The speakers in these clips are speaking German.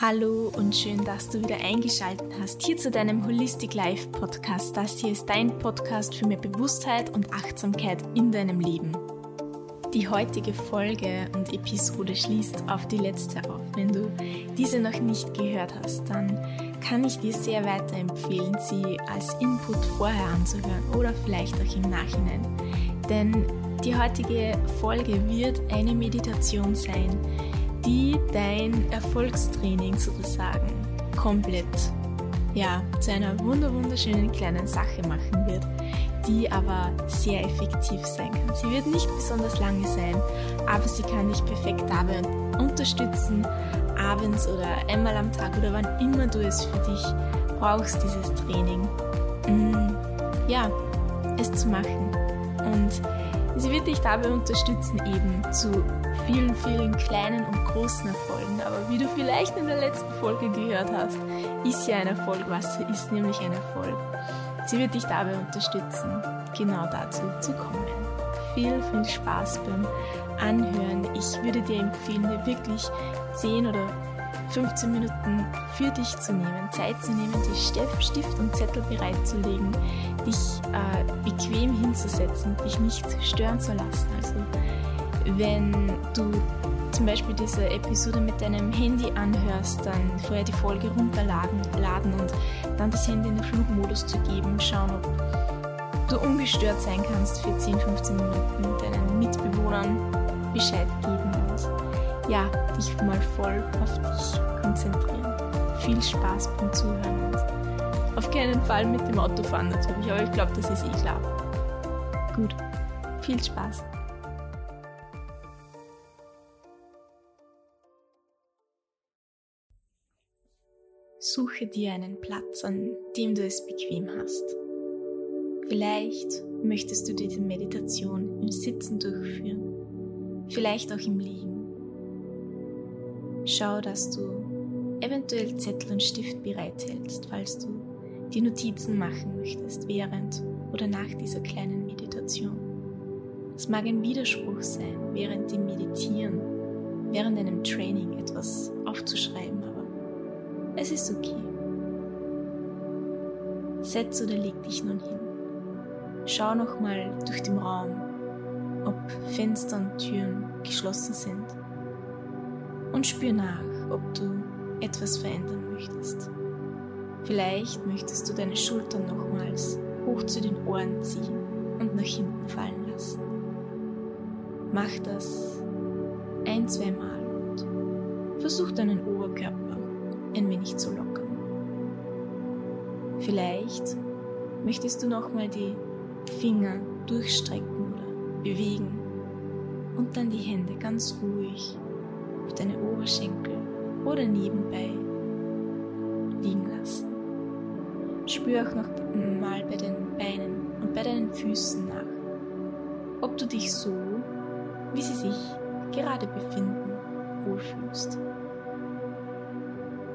Hallo und schön, dass du wieder eingeschaltet hast hier zu deinem Holistic Life Podcast. Das hier ist dein Podcast für mehr Bewusstheit und Achtsamkeit in deinem Leben. Die heutige Folge und Episode schließt auf die letzte auf. Wenn du diese noch nicht gehört hast, dann kann ich dir sehr weiterempfehlen, sie als Input vorher anzuhören oder vielleicht auch im Nachhinein. Denn die heutige Folge wird eine Meditation sein, die dein Erfolgstraining sozusagen komplett ja, zu einer wunderschönen kleinen Sache machen wird, die aber sehr effektiv sein kann. Sie wird nicht besonders lange sein, aber sie kann dich perfekt dabei unterstützen, abends oder einmal am Tag oder wann immer du es für dich brauchst, dieses Training, mm, ja, es zu machen. Und Sie wird dich dabei unterstützen, eben zu vielen, vielen kleinen und großen Erfolgen. Aber wie du vielleicht in der letzten Folge gehört hast, ist ja ein Erfolg, was ist nämlich ein Erfolg. Sie wird dich dabei unterstützen, genau dazu zu kommen. Viel, viel Spaß beim Anhören. Ich würde dir empfehlen, dir wirklich 10 oder 15 Minuten für dich zu nehmen, Zeit zu nehmen, die Stift und Zettel bereitzulegen, dich äh, bequem hinzusetzen, dich nicht stören zu lassen. Also wenn du zum Beispiel diese Episode mit deinem Handy anhörst, dann vorher die Folge runterladen und dann das Handy in den Flugmodus zu geben, schauen, ob du ungestört sein kannst für 10, 15 Minuten, deinen Mitbewohnern Bescheid geben und ja, dich mal voll auf dich konzentrieren. Viel Spaß beim Zuhören und auf keinen Fall mit dem Auto fahren natürlich, aber ich glaube, das ist eh klar. Gut, viel Spaß. Suche dir einen Platz, an dem du es bequem hast. Vielleicht möchtest du diese Meditation im Sitzen durchführen, vielleicht auch im Liegen. Schau, dass du eventuell Zettel und Stift bereithältst, falls du die Notizen machen möchtest, während oder nach dieser kleinen Meditation. Es mag ein Widerspruch sein, während dem Meditieren, während einem Training etwas aufzuschreiben, aber es ist okay. Setz oder leg dich nun hin. Schau nochmal durch den Raum, ob Fenster und Türen geschlossen sind und spür nach, ob du etwas verändern möchtest. Vielleicht möchtest du deine Schultern nochmals hoch zu den Ohren ziehen und nach hinten fallen lassen. Mach das ein, zwei Mal und versuch deinen Oberkörper ein wenig zu lockern. Vielleicht möchtest du nochmal die Finger durchstrecken oder bewegen und dann die Hände ganz ruhig auf deine Oberschenkel oder nebenbei liegen lassen. Spür auch noch mal bei den Beinen und bei deinen Füßen nach, ob du dich so, wie sie sich gerade befinden, wohlfühlst.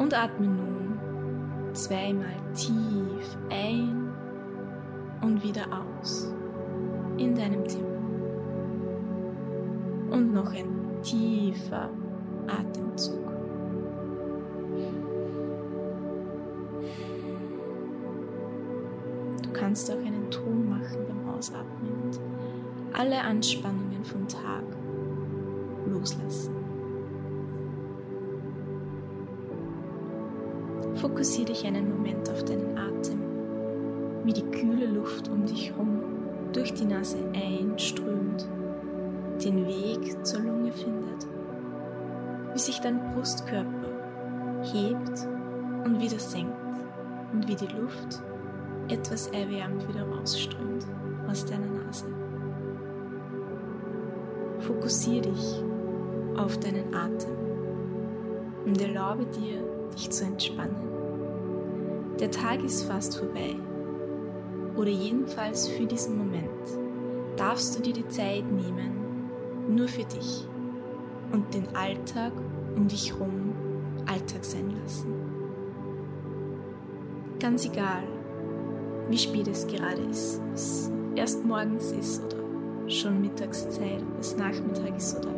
Und atme nun zweimal tief ein und wieder aus in deinem Tempo. Und noch ein tiefer Atemzug. Du kannst auch einen Ton machen beim Ausatmen und alle Anspannungen vom Tag loslassen. Fokussiere dich einen Moment auf deinen Atem, wie die kühle Luft um dich herum durch die Nase einströmt, den Weg zur Lunge findet wie sich dein Brustkörper hebt und wieder senkt und wie die Luft etwas erwärmt wieder rausströmt aus deiner Nase. Fokussiere dich auf deinen Atem und erlaube dir, dich zu entspannen. Der Tag ist fast vorbei oder jedenfalls für diesen Moment darfst du dir die Zeit nehmen, nur für dich und den Alltag um dich herum Alltag sein lassen. Ganz egal, wie spät es gerade ist, ob es erst morgens ist oder schon Mittagszeit, ob es Nachmittag ist oder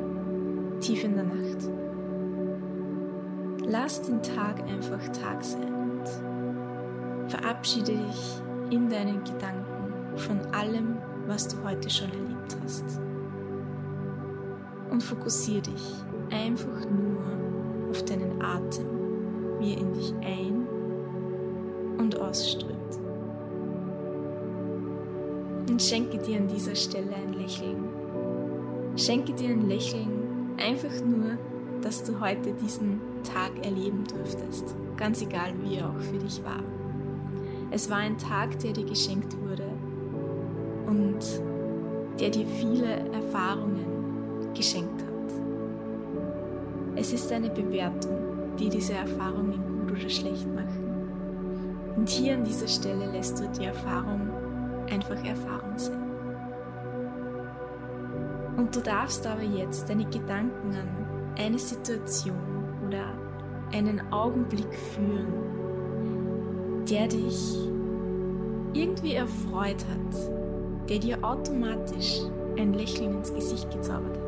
tief in der Nacht. Lass den Tag einfach Tag sein und verabschiede dich in deinen Gedanken von allem, was du heute schon erlebt hast. Und fokussiere dich einfach nur auf deinen Atem, wie er in dich ein- und ausströmt. Und schenke dir an dieser Stelle ein Lächeln. Schenke dir ein Lächeln einfach nur, dass du heute diesen Tag erleben durftest, ganz egal wie er auch für dich war. Es war ein Tag, der dir geschenkt wurde und der dir viele Erfahrungen geschenkt hat. Es ist eine Bewertung, die diese Erfahrungen gut oder schlecht machen. Und hier an dieser Stelle lässt du die Erfahrung einfach Erfahrung sein. Und du darfst aber jetzt deine Gedanken an eine Situation oder einen Augenblick führen, der dich irgendwie erfreut hat, der dir automatisch ein Lächeln ins Gesicht gezaubert hat.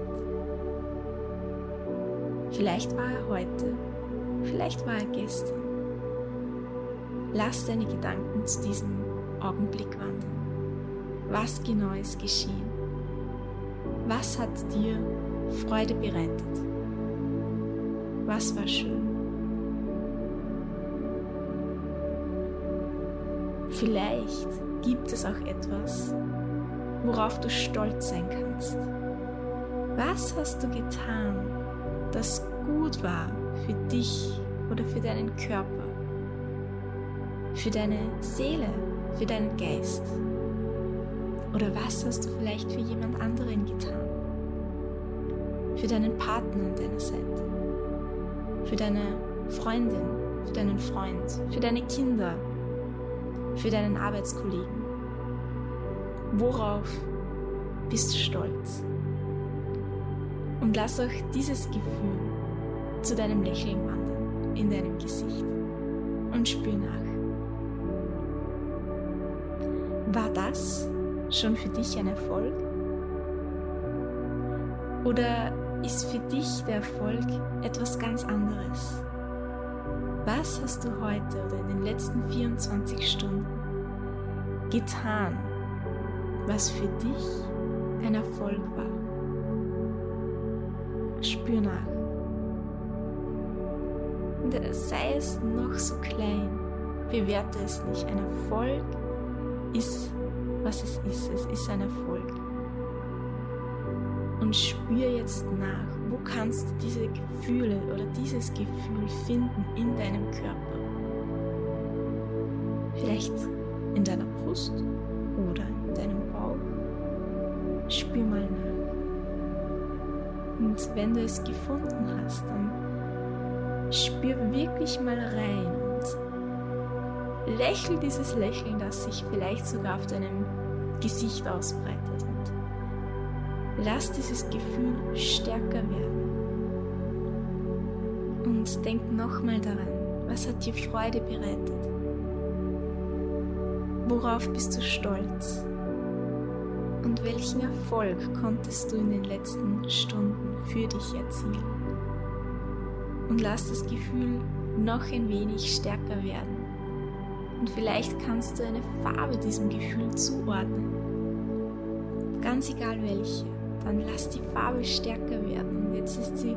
Vielleicht war er heute, vielleicht war er gestern. Lass deine Gedanken zu diesem Augenblick wandern. Was genau ist geschehen? Was hat dir Freude bereitet? Was war schön? Vielleicht gibt es auch etwas, worauf du stolz sein kannst. Was hast du getan, das gut war für dich oder für deinen Körper, für deine Seele, für deinen Geist? Oder was hast du vielleicht für jemand anderen getan? Für deinen Partner an deiner Seite? Für deine Freundin? Für deinen Freund? Für deine Kinder? Für deinen Arbeitskollegen? Worauf bist du stolz? Und lass auch dieses Gefühl zu deinem Lächeln wandern in deinem Gesicht und spür nach. War das schon für dich ein Erfolg? Oder ist für dich der Erfolg etwas ganz anderes? Was hast du heute oder in den letzten 24 Stunden getan, was für dich ein Erfolg war? Spür nach. Und sei es noch so klein, bewerte es nicht. Ein Erfolg ist was es ist. Es ist ein Erfolg. Und spür jetzt nach, wo kannst du diese Gefühle oder dieses Gefühl finden in deinem Körper. Vielleicht in deiner Brust oder in deinem Bauch. Spür mal nach. Und wenn du es gefunden hast, dann spür wirklich mal rein lächel dieses Lächeln, das sich vielleicht sogar auf deinem Gesicht ausbreitet. Lass dieses Gefühl stärker werden. Und denk nochmal daran, was hat dir Freude bereitet? Worauf bist du stolz? Und welchen Erfolg konntest du in den letzten Stunden für dich erzielen? Und lass das Gefühl noch ein wenig stärker werden und vielleicht kannst du eine Farbe diesem Gefühl zuordnen. Ganz egal welche, dann lass die Farbe stärker werden. Und jetzt ist sie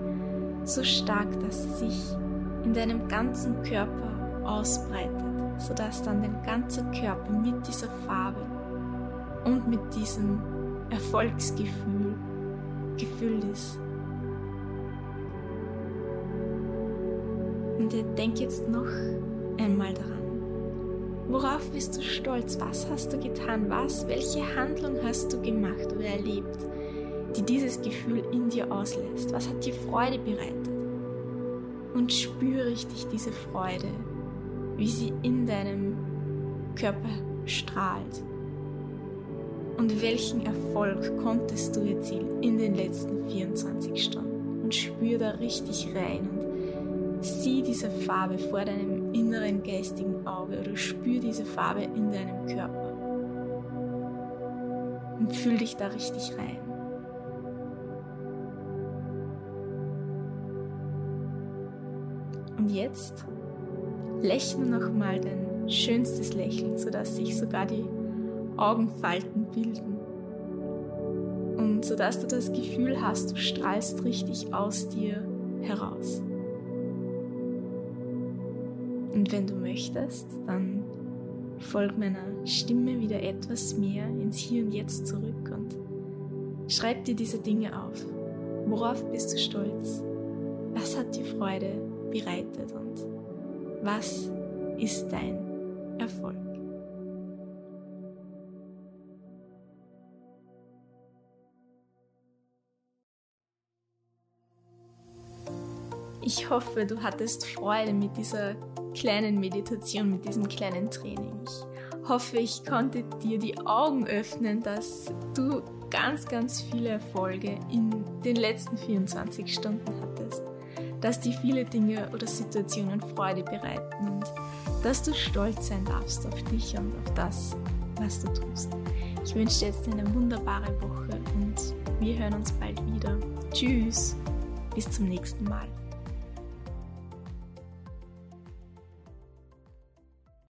so stark, dass sie sich in deinem ganzen Körper ausbreitet, sodass dann dein ganzer Körper mit dieser Farbe und mit diesem Erfolgsgefühl gefüllt ist. Und denk jetzt noch einmal daran. Worauf bist du stolz? Was hast du getan? Was, welche Handlung hast du gemacht oder erlebt, die dieses Gefühl in dir auslässt? Was hat dir Freude bereitet? Und spüre richtig diese Freude, wie sie in deinem Körper strahlt. Und welchen Erfolg konntest du erzielen in den letzten 24 Stunden? Und spür da richtig rein und sieh diese Farbe vor deinem inneren geistigen Auge oder spür diese Farbe in deinem Körper. Und fühl dich da richtig rein. Jetzt lächle nochmal dein schönstes Lächeln, sodass sich sogar die Augenfalten bilden. Und sodass du das Gefühl hast, du strahlst richtig aus dir heraus. Und wenn du möchtest, dann folg meiner Stimme wieder etwas mehr ins Hier und Jetzt zurück und schreib dir diese Dinge auf. Worauf bist du stolz? Was hat dir Freude bereitet und was ist dein Erfolg? Ich hoffe, du hattest Freude mit dieser kleinen Meditation, mit diesem kleinen Training. Ich hoffe, ich konnte dir die Augen öffnen, dass du ganz, ganz viele Erfolge in den letzten 24 Stunden hattest. Dass dir viele Dinge oder Situationen Freude bereiten und dass du stolz sein darfst auf dich und auf das, was du tust. Ich wünsche dir jetzt eine wunderbare Woche und wir hören uns bald wieder. Tschüss, bis zum nächsten Mal.